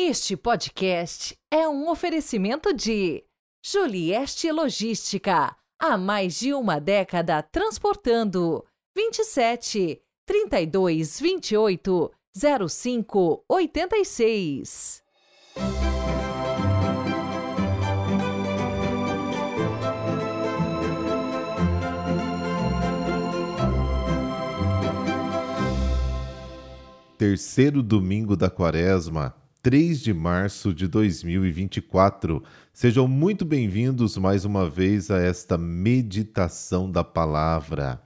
Este podcast é um oferecimento de Julieste Logística, há mais de uma década transportando 27 32 28 05 86. Terceiro domingo da quaresma, 3 de março de 2024. Sejam muito bem-vindos mais uma vez a esta meditação da palavra.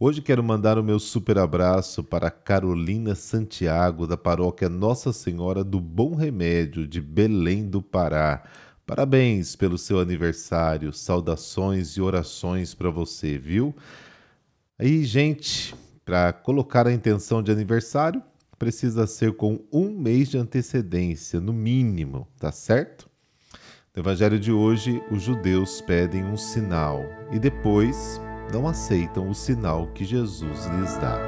Hoje quero mandar o meu super abraço para Carolina Santiago, da paróquia Nossa Senhora do Bom Remédio, de Belém do Pará. Parabéns pelo seu aniversário, saudações e orações para você, viu? Aí, gente, para colocar a intenção de aniversário, precisa ser com um mês de antecedência, no mínimo, tá certo? No Evangelho de hoje, os judeus pedem um sinal e depois não aceitam o sinal que Jesus lhes dá.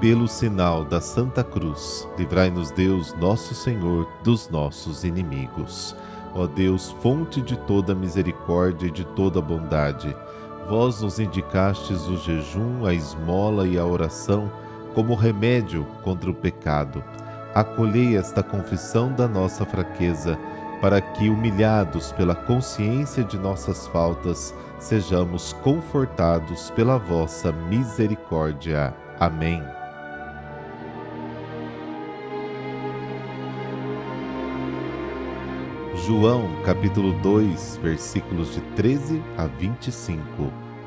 Pelo sinal da Santa Cruz, livrai-nos Deus, nosso Senhor, dos nossos inimigos. Ó Deus, fonte de toda misericórdia e de toda bondade, Vós nos indicastes o jejum, a esmola e a oração como remédio contra o pecado. Acolhei esta confissão da nossa fraqueza, para que, humilhados pela consciência de nossas faltas, sejamos confortados pela vossa misericórdia. Amém. João capítulo 2, versículos de 13 a 25.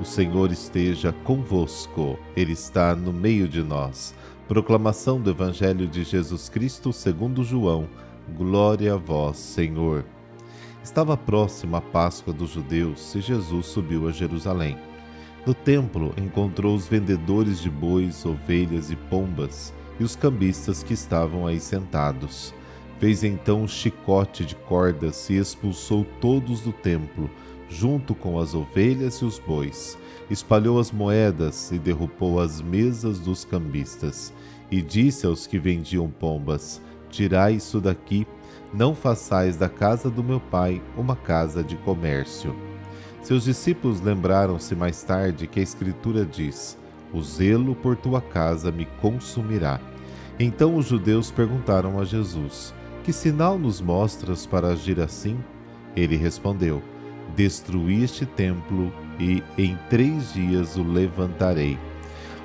O Senhor esteja convosco, Ele está no meio de nós. Proclamação do Evangelho de Jesus Cristo segundo João. Glória a vós, Senhor. Estava próxima a Páscoa dos judeus e Jesus subiu a Jerusalém. No templo encontrou os vendedores de bois, ovelhas e pombas e os cambistas que estavam aí sentados Fez então um chicote de cordas e expulsou todos do templo, junto com as ovelhas e os bois. Espalhou as moedas e derrubou as mesas dos cambistas. E disse aos que vendiam pombas: Tirai isso daqui, não façais da casa do meu pai uma casa de comércio. Seus discípulos lembraram-se mais tarde que a Escritura diz: O zelo por tua casa me consumirá. Então os judeus perguntaram a Jesus: que sinal nos mostras para agir assim? Ele respondeu: Destruí este templo e em três dias o levantarei.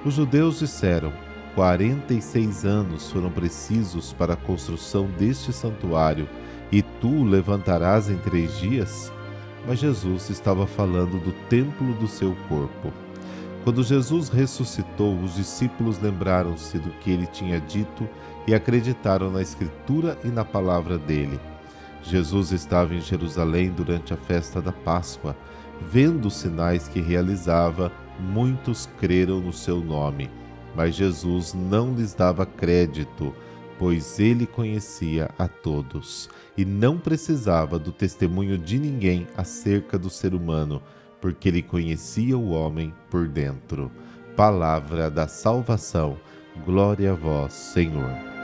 Os judeus disseram: Quarenta e seis anos foram precisos para a construção deste santuário, e tu o levantarás em três dias? Mas Jesus estava falando do templo do seu corpo. Quando Jesus ressuscitou, os discípulos lembraram-se do que ele tinha dito e acreditaram na Escritura e na palavra dele. Jesus estava em Jerusalém durante a festa da Páscoa. Vendo os sinais que realizava, muitos creram no seu nome. Mas Jesus não lhes dava crédito, pois ele conhecia a todos e não precisava do testemunho de ninguém acerca do ser humano, porque ele conhecia o homem por dentro. Palavra da salvação. Glória a vós, Senhor.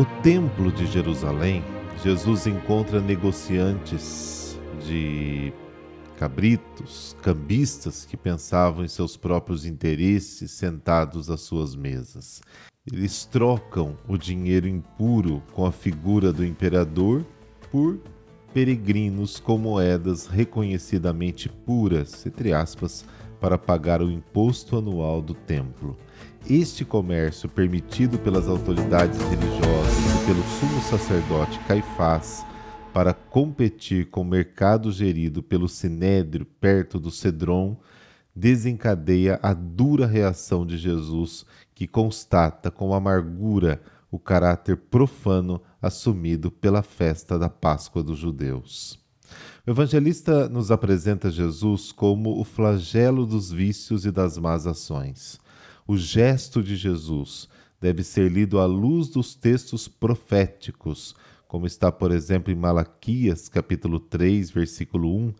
No Templo de Jerusalém, Jesus encontra negociantes de cabritos, cambistas que pensavam em seus próprios interesses sentados às suas mesas. Eles trocam o dinheiro impuro com a figura do imperador por peregrinos com moedas reconhecidamente puras, entre aspas, para pagar o imposto anual do templo. Este comércio, permitido pelas autoridades religiosas e pelo sumo sacerdote Caifás, para competir com o mercado gerido pelo Sinédrio perto do Cedron, desencadeia a dura reação de Jesus, que constata com amargura o caráter profano assumido pela festa da Páscoa dos judeus. O evangelista nos apresenta Jesus como o flagelo dos vícios e das más ações. O gesto de Jesus deve ser lido à luz dos textos proféticos, como está, por exemplo, em Malaquias, capítulo 3, versículo 1,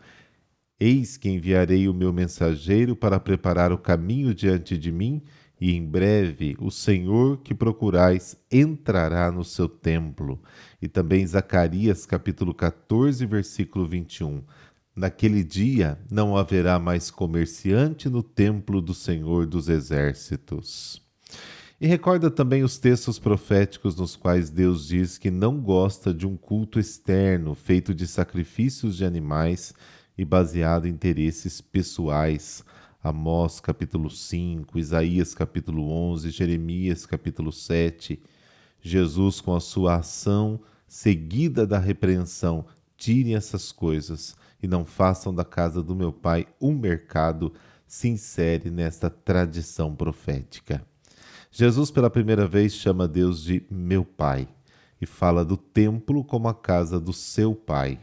Eis que enviarei o meu mensageiro para preparar o caminho diante de mim, e em breve o Senhor que procurais entrará no seu templo. E também Zacarias capítulo 14, versículo 21. Naquele dia não haverá mais comerciante no templo do Senhor dos Exércitos. E recorda também os textos proféticos nos quais Deus diz que não gosta de um culto externo feito de sacrifícios de animais e baseado em interesses pessoais. Amós capítulo 5, Isaías capítulo 11, Jeremias capítulo 7. Jesus, com a sua ação seguida da repreensão, tirem essas coisas e não façam da casa do meu pai um mercado, se insere nesta tradição profética. Jesus, pela primeira vez, chama Deus de meu pai e fala do templo como a casa do seu pai.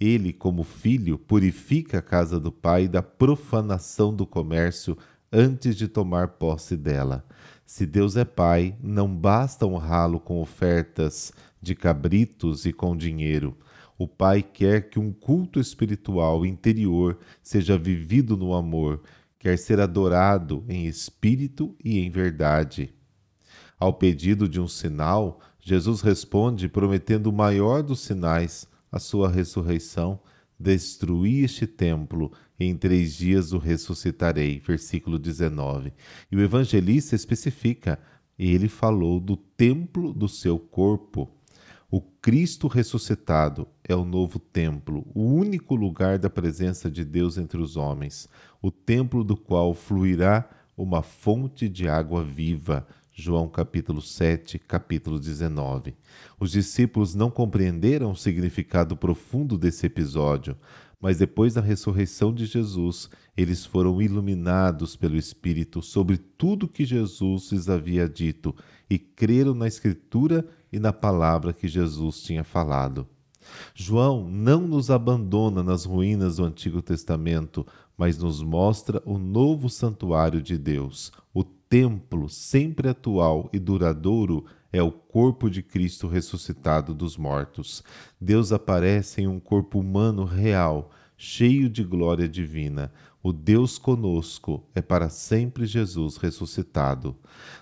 Ele, como filho, purifica a casa do pai da profanação do comércio antes de tomar posse dela. Se Deus é pai, não basta honrá-lo com ofertas de cabritos e com dinheiro. O pai quer que um culto espiritual interior seja vivido no amor, quer ser adorado em espírito e em verdade. Ao pedido de um sinal, Jesus responde prometendo o maior dos sinais a sua ressurreição, destruí este templo, e em três dias o ressuscitarei. Versículo 19. E o evangelista especifica: ele falou do templo do seu corpo. O Cristo ressuscitado é o novo templo, o único lugar da presença de Deus entre os homens, o templo do qual fluirá uma fonte de água viva. João capítulo 7, capítulo 19. Os discípulos não compreenderam o significado profundo desse episódio, mas depois da ressurreição de Jesus, eles foram iluminados pelo Espírito sobre tudo que Jesus lhes havia dito e creram na Escritura e na palavra que Jesus tinha falado. João não nos abandona nas ruínas do Antigo Testamento, mas nos mostra o novo santuário de Deus, o templo sempre atual e duradouro é o corpo de Cristo ressuscitado dos mortos. Deus aparece em um corpo humano real, cheio de glória divina. O Deus conosco é para sempre Jesus ressuscitado.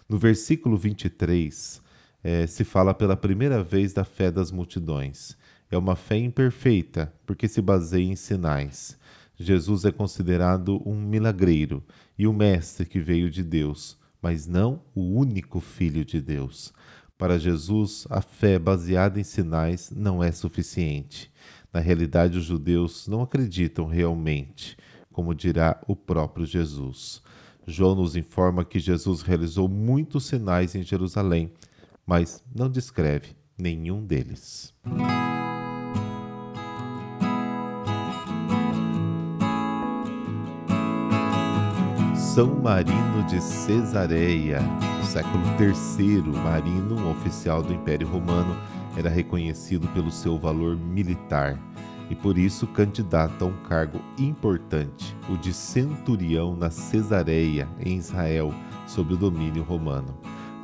No versículo 23, é, se fala pela primeira vez da fé das multidões. É uma fé imperfeita, porque se baseia em sinais. Jesus é considerado um milagreiro e o mestre que veio de Deus, mas não o único Filho de Deus. Para Jesus, a fé baseada em sinais não é suficiente. Na realidade, os judeus não acreditam realmente, como dirá o próprio Jesus. João nos informa que Jesus realizou muitos sinais em Jerusalém, mas não descreve nenhum deles. São Marino de Cesareia. No século III, Marino, um oficial do Império Romano, era reconhecido pelo seu valor militar e por isso candidato a um cargo importante, o de centurião na Cesareia, em Israel, sob o domínio romano.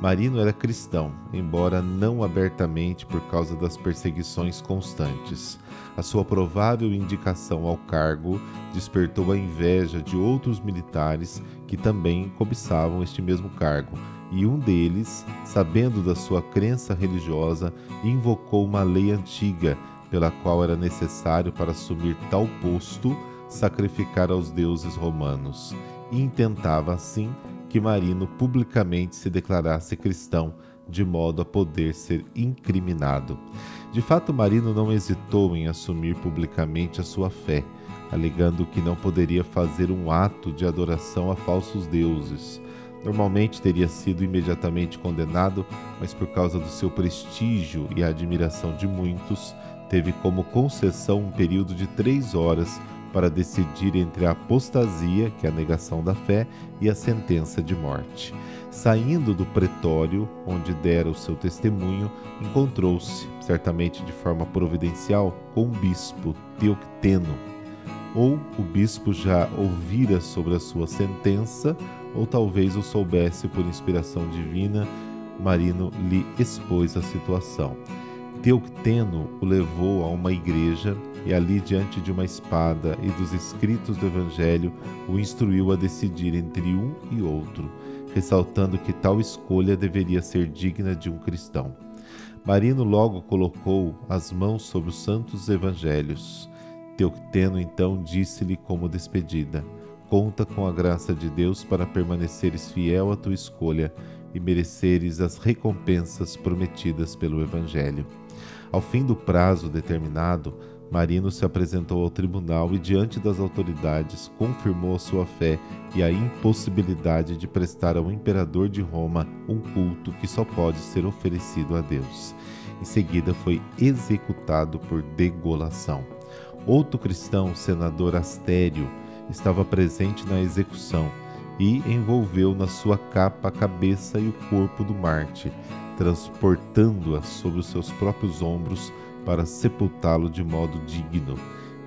Marino era cristão, embora não abertamente por causa das perseguições constantes. A sua provável indicação ao cargo despertou a inveja de outros militares que também cobiçavam este mesmo cargo, e um deles, sabendo da sua crença religiosa, invocou uma lei antiga pela qual era necessário para assumir tal posto sacrificar aos deuses romanos, e intentava assim que Marino publicamente se declarasse cristão, de modo a poder ser incriminado. De fato, Marino não hesitou em assumir publicamente a sua fé, alegando que não poderia fazer um ato de adoração a falsos deuses. Normalmente teria sido imediatamente condenado, mas por causa do seu prestígio e a admiração de muitos, teve como concessão um período de três horas para decidir entre a apostasia, que é a negação da fé, e a sentença de morte. Saindo do pretório, onde dera o seu testemunho, encontrou-se, certamente de forma providencial, com o bispo Teocteno. Ou o bispo já ouvira sobre a sua sentença, ou talvez o soubesse por inspiração divina, Marino lhe expôs a situação. Teocteno o levou a uma igreja e ali, diante de uma espada e dos escritos do Evangelho, o instruiu a decidir entre um e outro, ressaltando que tal escolha deveria ser digna de um cristão. Marino logo colocou as mãos sobre os santos evangelhos. Teocteno então disse-lhe como despedida: Conta com a graça de Deus para permaneceres fiel à tua escolha e mereceres as recompensas prometidas pelo Evangelho. Ao fim do prazo determinado, Marino se apresentou ao tribunal e, diante das autoridades, confirmou sua fé e a impossibilidade de prestar ao imperador de Roma um culto que só pode ser oferecido a Deus. Em seguida, foi executado por degolação. Outro cristão, senador Astério, estava presente na execução e envolveu na sua capa a cabeça e o corpo do Marte, transportando-a sobre os seus próprios ombros para sepultá-lo de modo digno.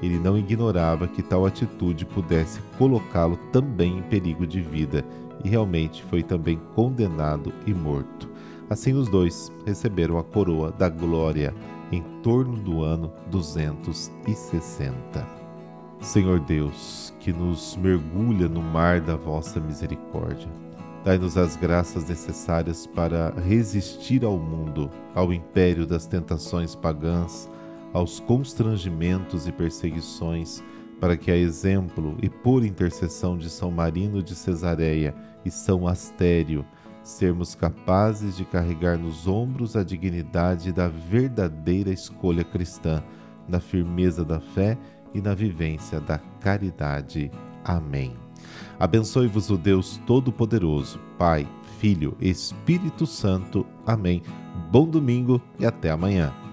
Ele não ignorava que tal atitude pudesse colocá-lo também em perigo de vida e realmente foi também condenado e morto. Assim, os dois receberam a coroa da glória em torno do ano 260. Senhor Deus, que nos mergulha no mar da vossa misericórdia Dai-nos as graças necessárias para resistir ao mundo, ao império das tentações pagãs, aos constrangimentos e perseguições, para que, a exemplo e por intercessão de São Marino de Cesareia e São Astério, sermos capazes de carregar nos ombros a dignidade da verdadeira escolha cristã, na firmeza da fé e na vivência da caridade. Amém. Abençoe-vos o Deus Todo-Poderoso, Pai, Filho, Espírito Santo. Amém. Bom domingo e até amanhã.